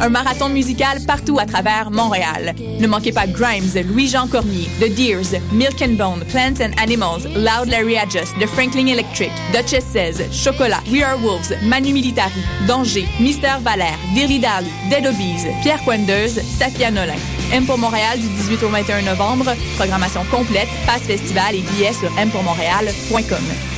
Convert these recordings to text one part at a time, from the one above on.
un marathon musical partout à travers Montréal. Ne manquez pas Grimes, Louis-Jean Cormier, The Deers, Milk and Bone, Plants and Animals, Loud Larry Adjust, The Franklin Electric, Duchess 16, Chocolat, We Are Wolves, Manu Militari, Danger, Mister Valère, Dilly Dally, Dead Obies, Pierre Coindeuse, Safia Nolin. M pour Montréal du 18 au 21 novembre. Programmation complète, passe festival et billets sur mpourmontréal.com.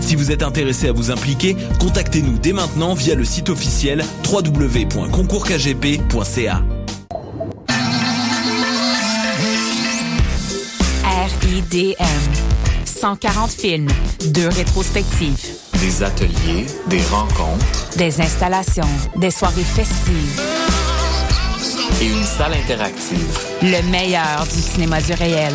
Si vous êtes intéressé à vous impliquer, contactez-nous dès maintenant via le site officiel www.concourskgp.ca. RIDM. 140 films, deux rétrospectives, Des ateliers, des rencontres des installations, des soirées festives, et une salle interactive. le meilleur du cinéma du réel.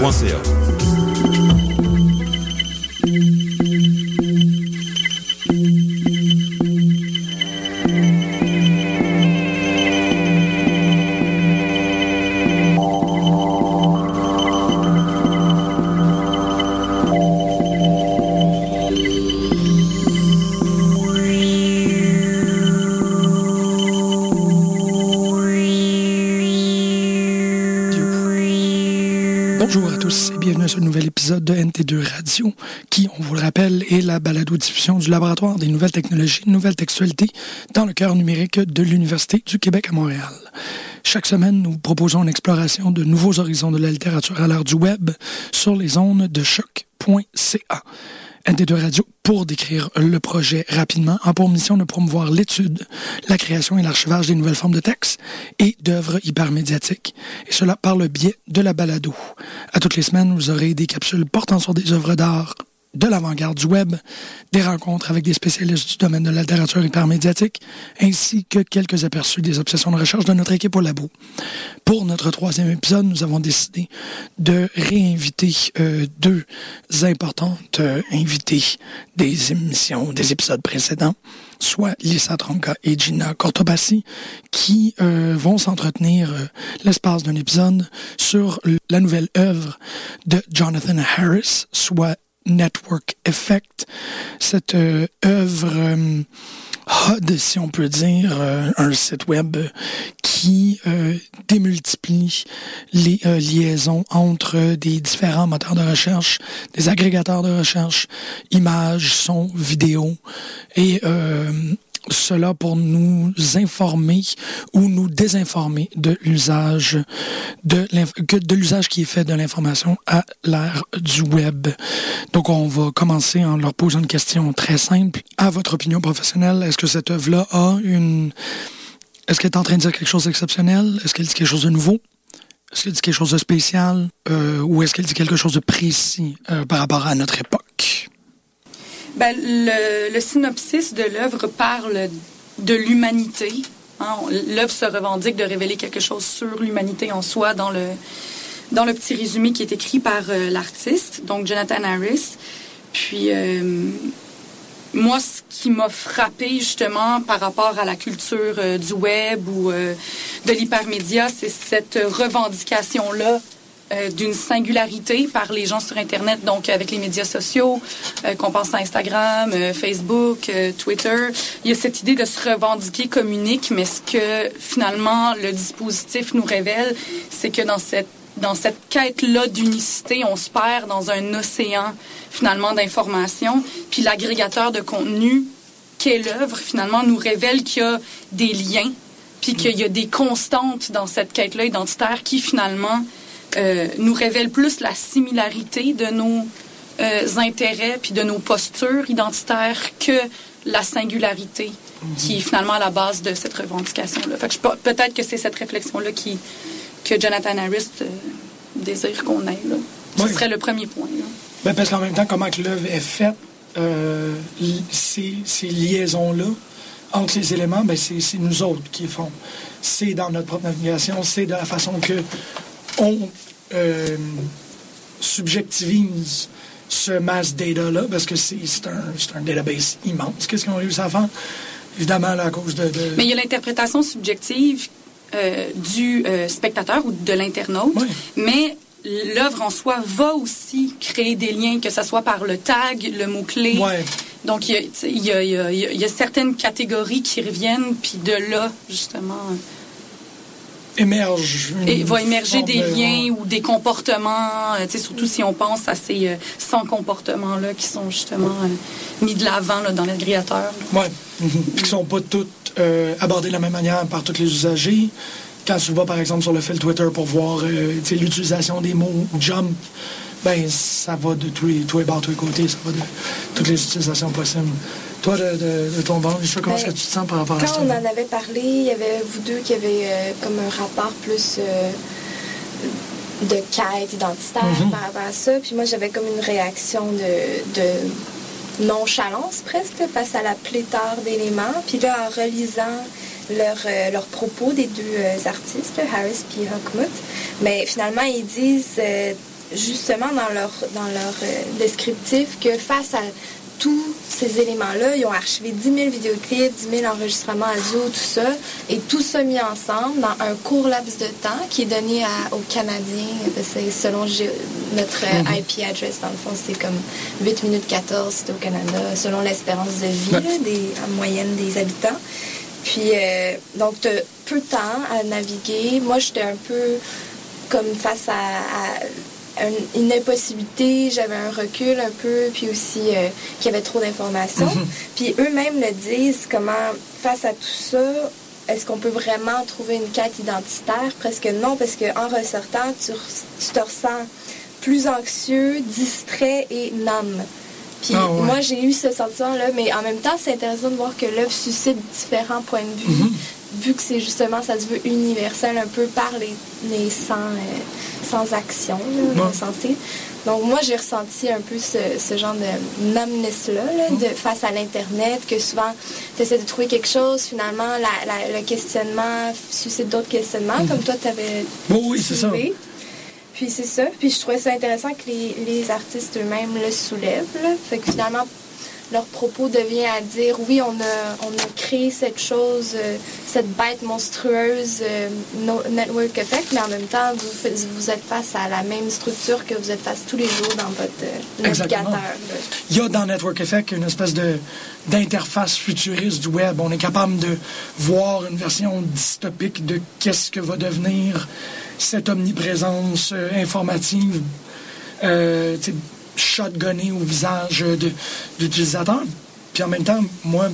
www.radiocultura.cl de NT2 Radio, qui, on vous le rappelle, est la balado-diffusion du Laboratoire des nouvelles technologies, nouvelles textualités, dans le cœur numérique de l'Université du Québec à Montréal. Chaque semaine, nous proposons une exploration de nouveaux horizons de la littérature à l'heure du web sur les ondes de choc.ca. NT2 Radio pour décrire le projet rapidement, a pour mission de promouvoir l'étude, la création et l'archivage des nouvelles formes de texte et d'œuvres hypermédiatiques, et cela par le biais de la balado. À toutes les semaines, vous aurez des capsules portant sur des œuvres d'art de l'avant-garde du web, des rencontres avec des spécialistes du domaine de la littérature hypermédiatique, ainsi que quelques aperçus des obsessions de recherche de notre équipe au labo. Pour notre troisième épisode, nous avons décidé de réinviter euh, deux importantes euh, invités des émissions, des épisodes précédents, soit Lisa Tronca et Gina Cortobassi, qui euh, vont s'entretenir euh, l'espace d'un épisode sur la nouvelle œuvre de Jonathan Harris, soit Network Effect, cette euh, œuvre euh, HUD, si on peut dire, euh, un site web qui démultiplie les liaisons entre des différents moteurs de recherche, des agrégateurs de recherche, images, sons, vidéos, et cela pour nous informer ou nous désinformer de l'usage de l'usage qui est fait de l'information à l'ère du web. Donc on va commencer en leur posant une question très simple. À votre opinion professionnelle, est-ce que cette œuvre-là a une est-ce qu'elle est en train de dire quelque chose d'exceptionnel? Est-ce qu'elle dit quelque chose de nouveau? Est-ce qu'elle dit quelque chose de spécial? Euh, ou est-ce qu'elle dit quelque chose de précis euh, par rapport à notre époque? Ben, le, synopsis de l'œuvre parle de l'humanité. hein. L'œuvre se revendique de révéler quelque chose sur l'humanité en soi dans le, dans le petit résumé qui est écrit par euh, l'artiste, donc Jonathan Harris. Puis, euh, moi, ce qui m'a frappé justement par rapport à la culture euh, du web ou de l'hypermédia, c'est cette revendication-là euh, d'une singularité par les gens sur Internet, donc avec les médias sociaux, euh, qu'on pense à Instagram, euh, Facebook, Twitter. Il y a cette idée de se revendiquer comme unique, mais ce que finalement le dispositif nous révèle, c'est que dans cette dans cette quête-là d'unicité, on se perd dans un océan finalement d'informations. Puis l'agrégateur de contenu qu'est l'œuvre finalement nous révèle qu'il y a des liens, puis qu'il y a des constantes dans cette quête-là identitaire qui finalement euh, nous révèle plus la similarité de nos euh, intérêts puis de nos postures identitaires que la singularité qui est finalement à la base de cette revendication-là. Fait que je pe- peut-être que c'est cette réflexion-là qui que Jonathan Harris euh, désire qu'on ait. Là. Ce Oui. serait le premier point. Ben, parce qu'en même temps, comment que l'œuvre est faite, li- ces, ces liaisons-là entre les éléments, ben, c'est c'est nous autres qui les font. C'est dans notre propre navigation, c'est de la façon que on euh, subjectivise ce mass data-là, parce que c'est un, un database immense. Qu'est-ce qu'on a réussi à faire? Évidemment, là, à cause de... de- Mais il y a l'interprétation subjective euh, du euh, spectateur ou de l'internaute, Oui. mais l'œuvre en soi va aussi créer des liens, que ce soit par le tag, le mot-clé. Ouais. Donc, y a- y a- il y a certaines catégories qui reviennent, puis de là, justement, émerge. et va émerger des de- liens ou des comportements, euh, surtout si on pense à ces euh, 100 comportements-là qui sont justement euh, mis de l'avant là, dans l'agrégateur. Mhm. Puis qui sont pas toutes euh, abordées de la même manière par tous les usagers. Quand tu vas, par exemple, sur le fil Twitter pour voir euh, l'utilisation des mots jump, ben ça va de tous les, tous les bords, tous les côtés, ça va de toutes les utilisations possibles. Toi, de, de, de ton bord, Michel, comment Ben, est-ce que tu te sens par rapport à Quand ça? on en avait parlé, il y avait vous deux qui avaient euh, comme un rapport plus euh, de quête identitaire Mhm. par rapport à ça. Puis moi, j'avais comme une réaction de, de nonchalance presque face à la pléthore d'éléments. Puis là, en relisant leurs euh, leurs propos des deux artistes, Harris et Hockmuth, mais finalement, ils disent justement dans leur, dans leur euh, descriptif que face à tous ces éléments-là, ils ont archivé 10 000 vidéoclips, 10 000 enregistrements audio, tout ça, et tout ça mis ensemble dans un court laps de temps qui est donné à- aux Canadiens, que c'est selon notre euh, IP address, dans le fond, c'est comme 8 minutes 14, c'est au Canada, selon l'espérance de vie là, des, en moyenne des habitants. Puis, euh, donc, tu peu de temps à naviguer. Moi, j'étais un peu comme face à, à une, une impossibilité, j'avais un recul un peu, puis aussi euh, qu'il y avait trop d'informations. Puis eux-mêmes le disent, comment, face à tout ça, est-ce qu'on peut vraiment trouver une quête identitaire? Presque non, parce qu'en ressortant, tu, tu te ressens plus anxieux, distrait et numb. Puis Ah ouais. moi, j'ai eu ce sentiment-là, mais en même temps, c'est intéressant de voir que l'œuvre suscite différents points de vue, Mhm. vu que c'est justement, ça se veut universel un peu par les, les sans, euh, sans action, là, Ouais. insensés. Donc moi, j'ai ressenti un peu ce, ce genre de numbness-là, là, Mhm. de, face à l'Internet, que souvent, tu essaies de trouver quelque chose, finalement, la- la- le questionnement suscite d'autres questionnements, comme toi, tu avais Bon, Mhm. oui, c'est ça. Puis c'est ça. Puis je trouvais ça intéressant que les, les artistes eux-mêmes le soulèvent. là. Fait que finalement, leur propos devient à dire oui, on a, on a créé cette chose, euh, cette bête monstrueuse, euh, no- Network Effect, mais en même temps, vous, vous êtes face à la même structure que vous êtes face tous les jours dans votre euh, navigateur. là. Il y a dans Network Effect une espèce de d'interface futuriste du web. On est capable de voir une version dystopique de qu'est-ce que va devenir cette omniprésence euh, informative euh, shotgunnée au visage de- d'utilisateurs. Puis en même temps, moi,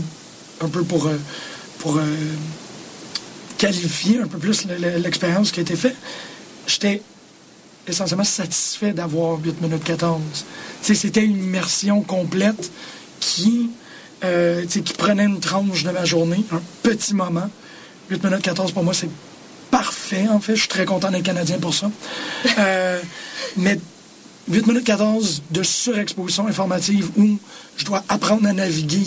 un peu pour, euh, pour euh, qualifier un peu plus le- le- l'expérience qui a été faite, j'étais essentiellement satisfait d'avoir 8 minutes 14. Tu sais, C'était une immersion complète qui, qui prenait une tranche de ma journée, un petit moment. 8 minutes 14 pour moi, c'est parfait, en fait. Je suis très content d'être Canadien pour ça. Euh, mais 8 minutes 14 de surexposition informative où je dois apprendre à naviguer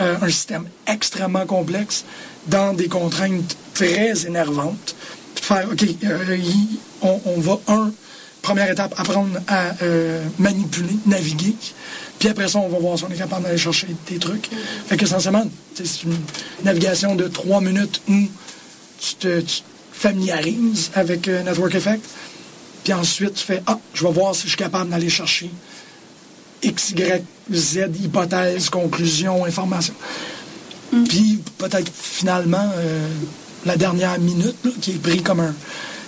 euh, un système extrêmement complexe dans des contraintes très énervantes. Faire, OK, euh, on, va, un, première étape, apprendre à manipuler, naviguer. Puis après ça, on va voir si on est capable d'aller chercher des trucs. Fait qu'essentiellement, c'est une navigation de trois minutes où tu te, te familiarises avec euh, Network Effect. Puis ensuite, tu fais Ah, je vais voir si je suis capable d'aller chercher X, Y, Z, hypothèse, conclusion, information. Puis peut-être finalement, euh, la dernière minute, là, qui est pris comme un,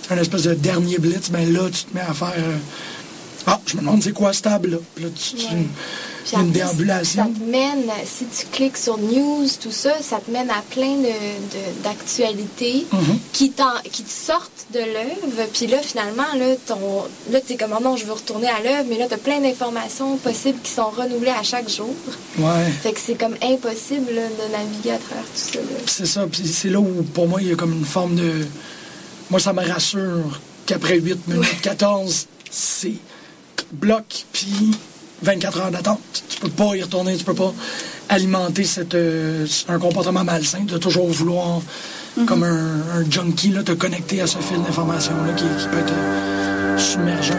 un espèce de dernier blitz, ben là, tu te mets à faire euh, Ah, je me demande c'est quoi ce table là. Puis là, tu, tu- Puis Une déambulation. Ça te mène, si tu cliques sur news, tout ça, ça te mène à plein de, de- d'actualités Mhm. qui, te sortent de l'œuvre. Puis là, finalement, là, ton, là tu es comme, oh non, je veux retourner à l'œuvre, mais là, tu as plein d'informations possibles qui sont renouvelées à chaque jour. Ouais. Fait que c'est comme impossible là, de naviguer à travers tout ça. C'est ça. Puis c'est là où, pour moi, il y a comme une forme de. Moi, ça me rassure qu'après 8 minutes 14, c'est bloc, puis 24 heures d'attente. Tu peux pas y retourner, tu peux pas alimenter cette, euh, un comportement malsain de toujours vouloir, comme un, un junkie, là, te connecter à ce fil d'information-là qui, qui peut être euh, submergent.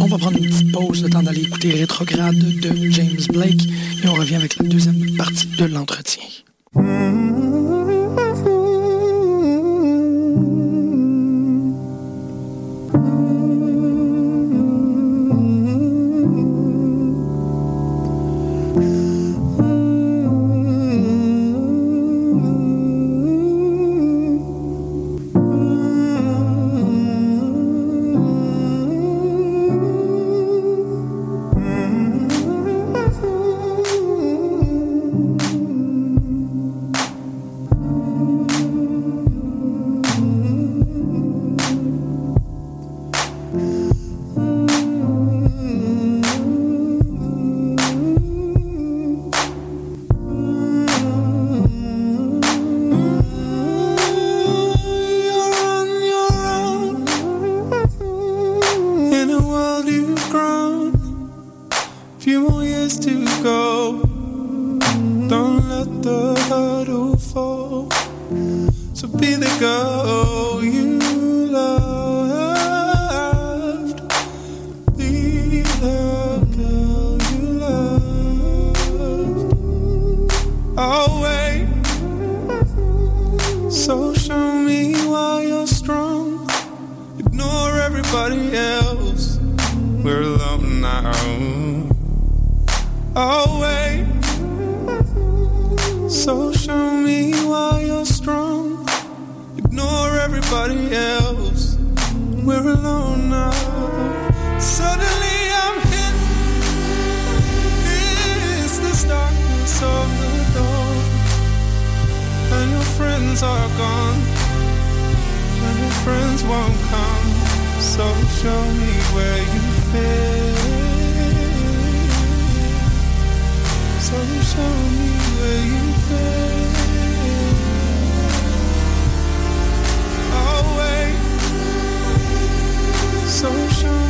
On va prendre une petite pause, le temps d'aller écouter Rétrograde de James Blake et on revient avec la deuxième partie de l'entretien. Friends won't come. So show me where you fit. So show me where you fit. Wait. So show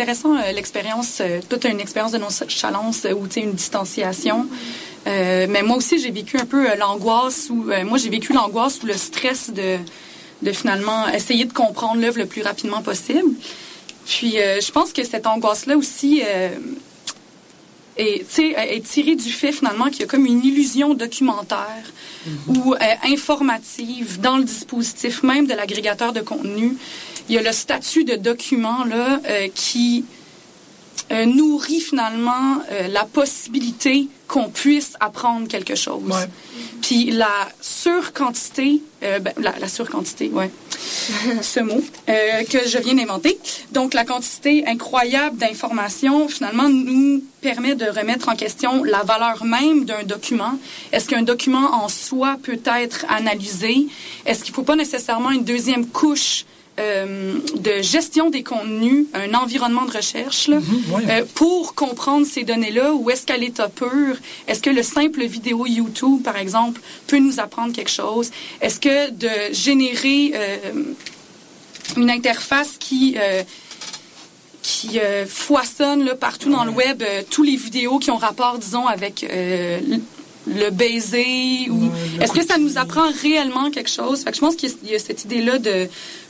intéressant euh, l'expérience, euh, toute une expérience de nonchalance euh, ou une distanciation. Mais moi aussi j'ai vécu un peu l'angoisse ou moi j'ai vécu l'angoisse ou le stress de finalement essayer de comprendre l'œuvre le plus rapidement possible. Puis je pense que cette angoisse là aussi est, est tirée du fait finalement qu'il y a comme une illusion documentaire ou euh, informative dans le dispositif même de l'agrégateur de contenu. Il y a le statut de document là euh, qui euh, nourrit finalement la possibilité qu'on puisse apprendre quelque chose. Ouais. Puis la surquantité, ben, la, la surquantité, ouais, ce mot euh, que je viens d'inventer. Donc la quantité incroyable d'informations finalement nous permet de remettre en question la valeur même d'un document. Est-ce qu'un document en soi peut être analysé? Est-ce qu'il ne faut pas nécessairement une deuxième couche euh, de gestion des contenus, un environnement de recherche là, ouais. euh, pour comprendre ces données-là, ou est-ce qu'à l'état pur, est-ce que le simple vidéo YouTube, par exemple, peut nous apprendre quelque chose? Est-ce que de générer euh, une interface qui... qui euh, foisonne là, partout dans le web euh, tous les vidéos qui ont rapport, disons, avec euh, le baiser ou Ouais, est-ce que ça nous apprend réellement quelque chose? Fait que je pense qu'il y a- cette idée là de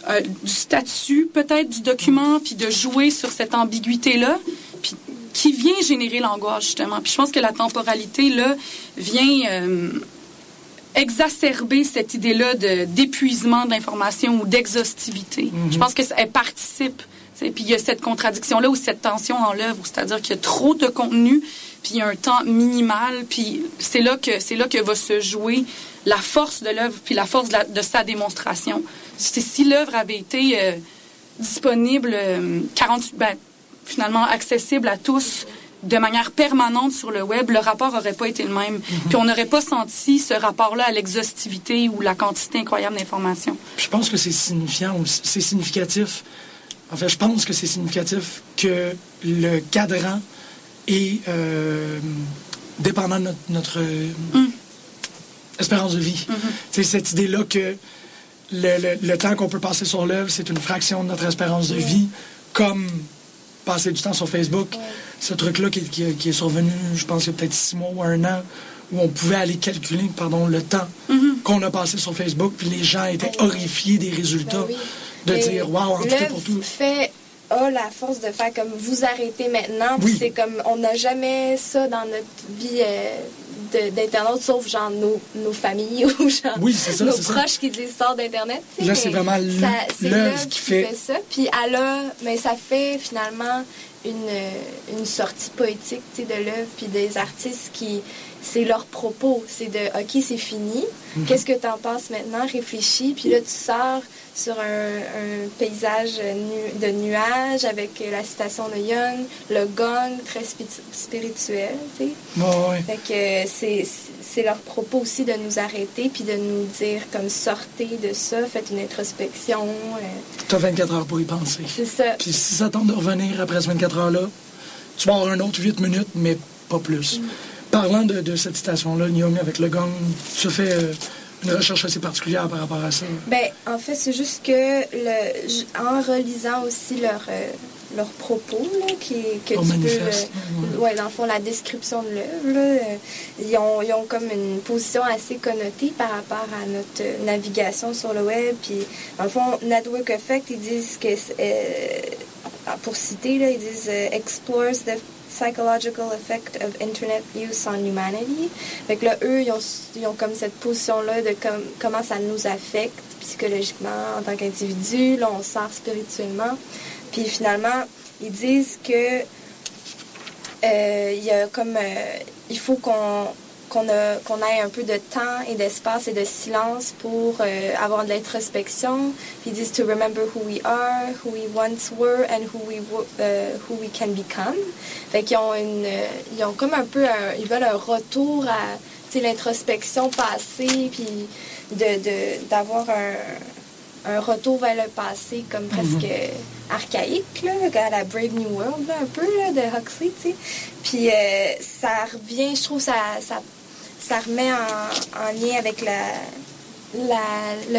euh, du statut peut-être du document puis de jouer sur cette ambiguïté là puis qui vient générer l'angoisse justement puis je pense que la temporalité là vient euh, exacerber cette idée-là de d'épuisement de l'information ou d'exhaustivité. Je pense que ça- elle participe. sais, Puis il y a cette contradiction-là ou cette tension dans l'œuvre, c'est-à-dire qu'il y a trop de contenu, puis un temps minimal, puis c'est là que c'est là que va se jouer la force de l'œuvre, puis la force de, la- de sa démonstration. Si, si l'œuvre avait été euh, disponible euh, 48, ben, finalement accessible à tous de manière permanente sur le web, le rapport n'aurait pas été le même. Puis on n'aurait pas senti ce rapport-là à l'exhaustivité ou la quantité incroyable d'informations. Je pense que c'est signifiant, aussi- c'est significatif. En fait, je pense que c'est significatif que le cadran est euh, dépendant de notre, notre, euh, espérance de vie. C'est cette idée-là que le, le- le temps qu'on peut passer sur l'œuvre, c'est une fraction de notre espérance de vie, comme passer du temps sur Facebook. Ce truc-là qui, qui- qui est survenu, je pense, il y a peut-être six mois ou un an, où on pouvait aller calculer pardon, le temps qu'on a passé sur Facebook, puis les gens étaient horrifiés des résultats. Ben oui. De Mais dire, waouh, en tout cas pour tout. fait a la force de faire comme vous arrêtez maintenant. Oui. C'est comme on n'a jamais ça dans notre vie euh, d'internaute, sauf genre nos, nos familles ou genre Oui, c'est ça, nos ça. proches qui disent sort d'internet. Là, c'est vraiment l'œuvre qui fait- ça. Puis elle a, mais ça fait finalement une, une sortie poétique de l'œuvre puis des artistes qui c'est leur propos, c'est de OK, c'est fini. Mhm. Qu'est-ce que tu en penses maintenant? Réfléchis, puis là tu sors sur un, un paysage nu- de nuages avec la citation de Young, le gong très spi- spirituel, tu sais. Ouais, ouais. Fait que c'est leur propos aussi de nous arrêter puis de nous dire comme sortez de ça, faites une introspection. euh, T'as 24 heures pour y penser. c'est ça. Puis si ça tente de revenir après ces 24 heures-là, tu vas avoir un autre 8 minutes, mais pas plus. Parlant de, de cette citation-là, Young avec le gong, tu as fait euh, une recherche assez particulière par rapport à ça? Ben, en fait, c'est juste que le, en relisant aussi leur, euh, leurs propos, là, qui, que tu peux. euh, ouais. dans le fond, la description de l'œuvre, euh, ils, ont, ils ont comme une position assez connotée par rapport à notre navigation sur le web. Puis, dans le fond, Network Effect, ils disent que. euh, pour citer, là, ils disent explores the psychological effect of internet use on humanity. Fait que là, eux, ils ont, ils ont comme cette position-là de comme, comment ça nous affecte psychologiquement en tant qu'individu. Là, on sort spirituellement. Puis finalement, ils disent que euh, il y a comme euh, il faut qu'on qu'on ait un peu de temps et d'espace et de silence pour euh, avoir de l'introspection. Ils disent to remember who we are, who we once were, and who we euh, who we can become. Fait qu'ils ont une, euh, ils ont comme un peu, un- ils veulent un retour à l'introspection passée, puis de de- d'avoir un un retour vers le passé comme presque archaïque, là, à la Brave New World, là, un peu, là, de Huxley, tu sais. Puis euh, ça revient, je trouve, ça, ça, ça remet en, en lien avec la, la,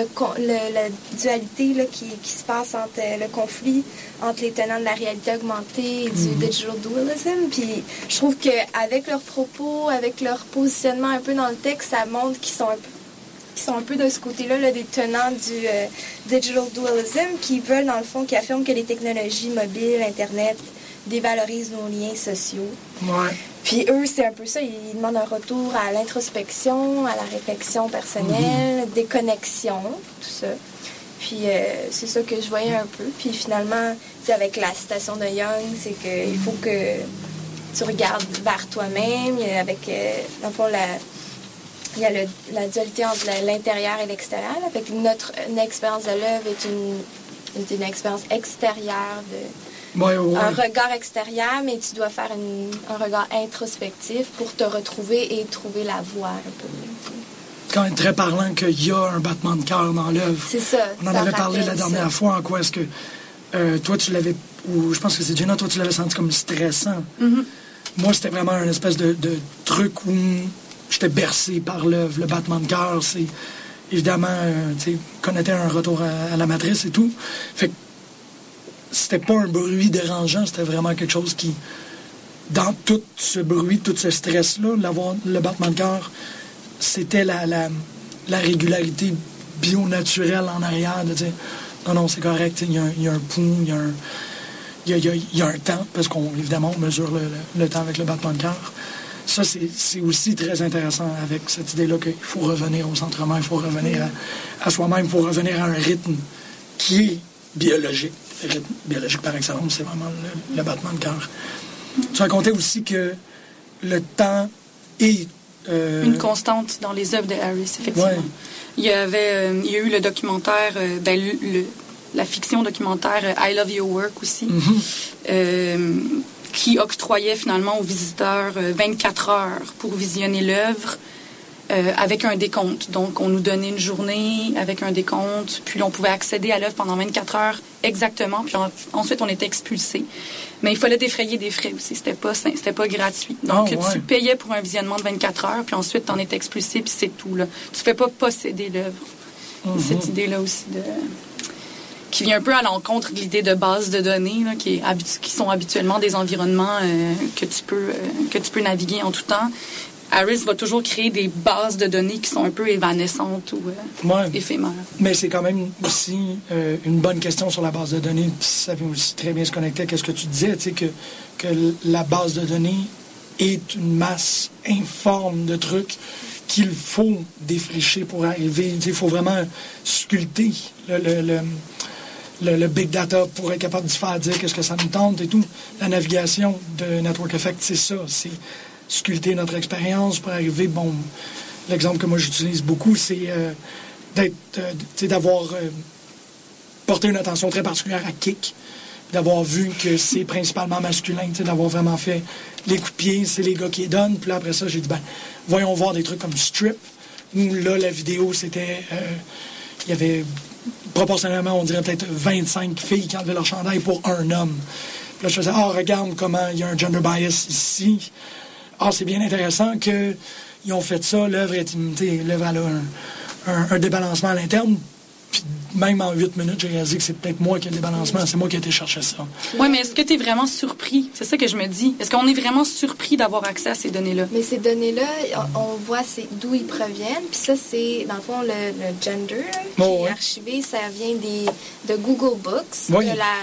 le, con- le- la dualité là, qui, qui se passe entre euh, le conflit entre les tenants de la réalité augmentée et du digital dualism. Puis je trouve qu'avec leurs propos, avec leur positionnement un peu dans le texte, ça montre qu'ils sont un peu qui sont un peu de ce côté-là, là, des tenants du euh, digital dualism, qui veulent, dans le fond, qui affirment que les technologies mobiles, Internet, dévalorisent nos liens sociaux. Ouais. Puis eux, c'est un peu ça. Ils demandent un retour à l'introspection, à la réflexion personnelle, des connexions, tout ça. Puis euh, c'est ça que je voyais un peu. Puis finalement, avec la citation de Young, c'est qu'il faut que tu regardes vers toi-même. Il y a Avec, euh, dans le fond, la, il y a le- la dualité entre l'intérieur et l'extérieur. que notre une expérience de l'œuvre est une, une expérience extérieure de, Ouais, ouais, un regard extérieur, mais tu dois faire une- un regard introspectif pour te retrouver et trouver la voie un peu. C'est quand même très parlant qu'il y a un battement de cœur dans l'œuvre. C'est ça. On en ça avait parlé la dernière ça. fois, en quoi est-ce que euh, toi tu l'avais, ou je pense que c'est Jenna, toi tu l'avais senti comme stressant. Mm-hmm. Moi c'était vraiment un espèce de, de truc où j'étais bercé par l'œuvre, le battement de cœur, c'est évidemment, euh, tu sais, connaître un retour à, à la matrice et tout. Fait que c'était pas un bruit dérangeant, c'était vraiment quelque chose qui, dans tout ce bruit, tout ce stress-là, le battement de cœur, c'était la, la, la régularité bio-naturelle en arrière de dire non, non, c'est correct, il y, a un- il y a un pouls, il y a un. Y y a- un temps, parce qu'on évidemment on mesure le, le- temps avec le battement de cœur. Ça, c'est c'est aussi très intéressant avec cette idée-là qu'il faut revenir au centrement, il faut revenir à, à soi-même, il faut revenir à un rythme qui est biologique. Biologique par excellence, c'est vraiment le, le battement de cœur. Tu racontais aussi que le temps est. euh, Une constante dans les œuvres de Harris, effectivement. Ouais. Il, y avait, euh, il y a eu le documentaire, euh, ben, le- le- la fiction documentaire I Love Your Work aussi, euh, qui octroyait finalement aux visiteurs euh, 24 heures pour visionner l'œuvre. Euh, avec un décompte. Donc, on nous donnait une journée avec un décompte, puis on pouvait accéder à l'œuvre pendant 24 heures exactement, puis en- ensuite on était expulsé. Mais il fallait défrayer des frais aussi, c'était pas c'était pas gratuit. Donc, Ah, ouais. tu payais pour un visionnement de 24 heures, puis ensuite t'en étais expulsé, puis c'est tout. Là. Tu fais pas posséder l'œuvre. Mhm. Cette idée-là aussi de qui vient un peu à l'encontre de l'idée de base de données, là, qui, est habitu- qui sont habituellement des environnements euh, que, tu peux, euh, que tu peux naviguer en tout temps. Harris va toujours créer des bases de données qui sont un peu évanescentes ou euh, Ouais. éphémères. Mais c'est quand même aussi euh, une bonne question sur la base de données. Ça vient aussi très bien se connecter à ce que tu disais, tu sais, que, que la base de données est une masse informe de trucs qu'il faut défricher pour arriver. Il faut vraiment sculpter le, le, le, le- le big data pour être capable de se faire dire qu'est-ce que ça nous tente et tout. La navigation de Network Effect, c'est ça. C'est sculpter notre expérience pour arriver, bon, l'exemple que moi j'utilise beaucoup, c'est euh, euh, d'avoir euh, porté une attention très particulière à Kick, d'avoir vu que c'est principalement masculin, d'avoir vraiment fait les coups de pied, c'est les gars qui donnent. Puis là, après ça, j'ai dit, ben, voyons voir des trucs comme Strip, où là, la vidéo, c'était. il y avait proportionnellement, on dirait peut-être 25 filles qui enlevaient leur chandail pour un homme. Puis là, je faisais, ah, regarde comment il y a un gender bias ici. Ah, c'est bien intéressant que ils ont fait ça. L'œuvre est, tu sais, l'œuvre a un, un- un débalancement à l'interne. Puis même en 8 minutes, j'ai réalisé que c'est peut-être moi qui ai le débalancement. C'est moi qui ai été chercher ça. Oui, mais est-ce que tu es vraiment surpris? C'est ça que je me dis. Est-ce qu'on est vraiment surpris d'avoir accès à ces données-là? Mais ces données-là, on, voit d'où ils proviennent. Puis ça, c'est, dans le fond, le, le gender là, qui Oh, est archivé. Ça vient des, de Google Books. Oui. De la,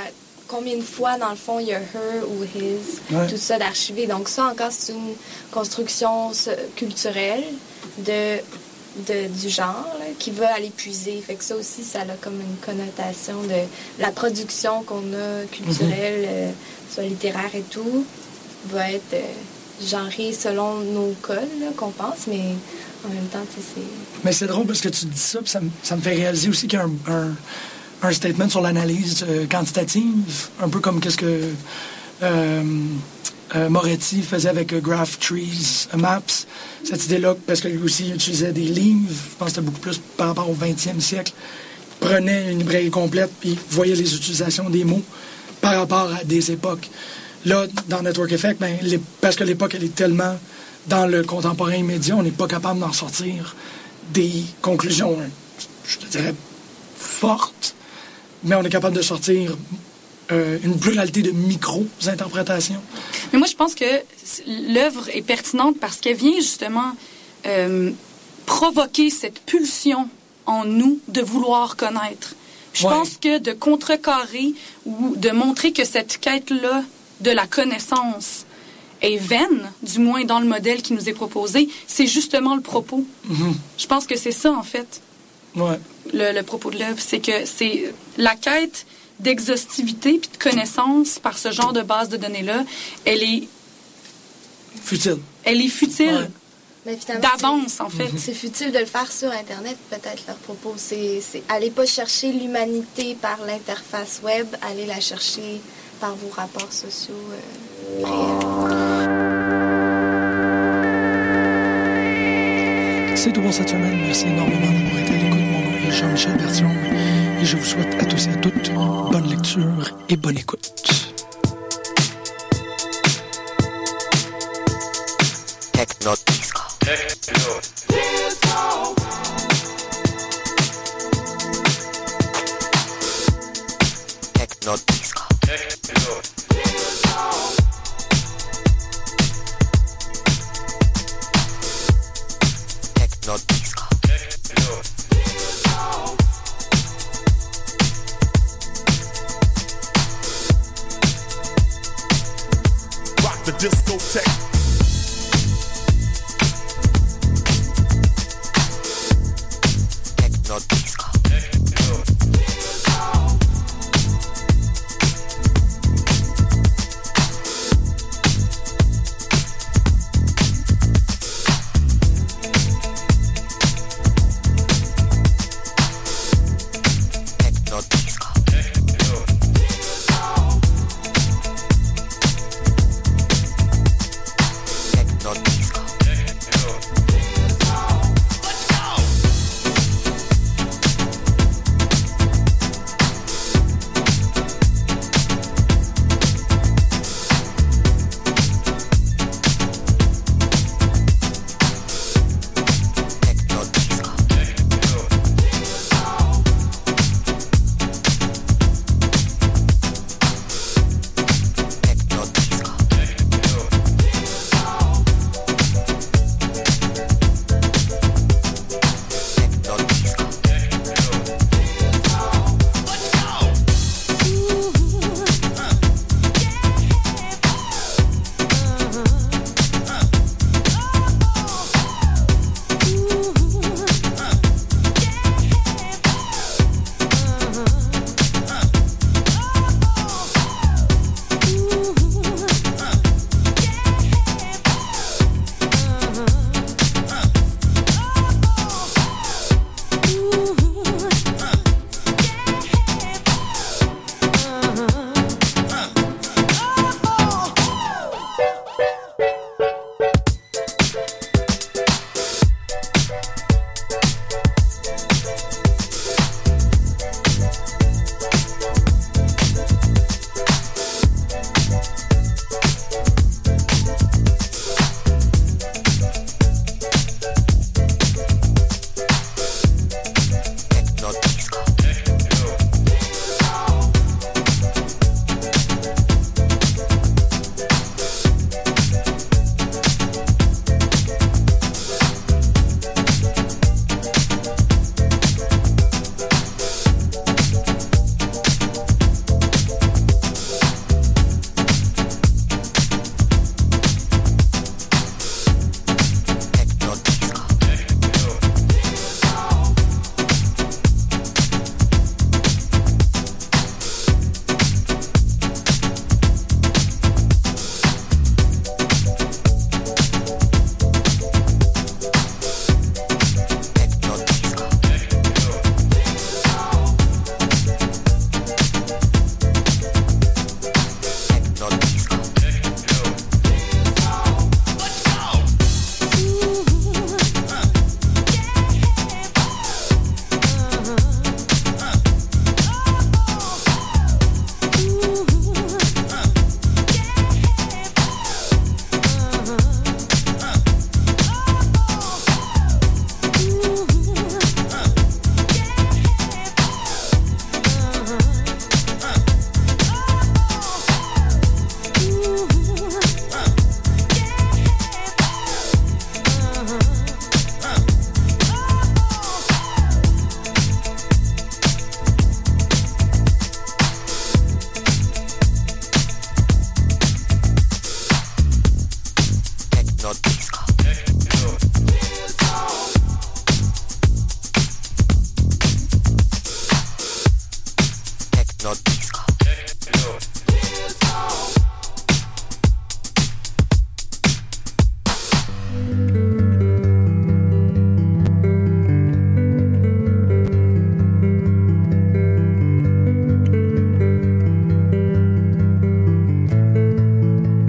combien de fois, dans le fond, il y a her ou his, Ouais. tout ça d'archivé. Donc ça, encore, c'est une construction culturelle de, de- du genre là, qui va aller puiser. Fait que ça aussi, ça a comme une connotation de la production qu'on a culturelle, Mhm. euh, soit littéraire et tout, va être euh, genrée selon nos codes qu'on pense, mais en même temps, tu sais, c'est... Mais c'est drôle parce que tu dis ça, puis ça, me- ça me fait réaliser aussi qu'il y a un, un- un statement sur l'analyse euh, quantitative, un peu comme qu'est-ce que euh, euh, Moretti faisait avec Graph Trees Maps. Cette idée-là, parce que lui aussi il utilisait des livres, je pense que c'était beaucoup plus par rapport au 20e siècle. Prenait une librairie complète, puis voyait les utilisations des mots par rapport à des époques. Là, dans Network Effect, ben, parce que l'époque, elle est tellement dans le contemporain immédiat, on n'est pas capable d'en sortir des conclusions, je te dirais, fortes, mais on est capable de sortir euh, une pluralité de micro-interprétations. Mais moi, je pense que l'œuvre est pertinente parce qu'elle vient justement euh, provoquer cette pulsion en nous de vouloir connaître. Je Ouais. pense que de contrecarrer ou de montrer que cette quête-là de la connaissance est vaine, du moins dans le modèle qui nous est proposé, c'est justement le propos. Mhm. Je pense que c'est ça, en fait, Ouais. Le, le propos de l'œuvre. C'est que c'est la quête d'exhaustivité puis de connaissance par ce genre de base de données-là, elle est, Futile. elle est futile Ouais. D'avance, en fait. C'est futile de le faire sur Internet, peut-être leur propos. C'est, c'est allez pas chercher l'humanité par l'interface web, allez la chercher par vos rapports sociaux euh, réels. C'est tout pour cette semaine. Merci énormément d'avoir été Jean-Michel Bertillon et je vous souhaite à tous et à toutes bonne lecture et bonne écoute. Techno Disco. Techno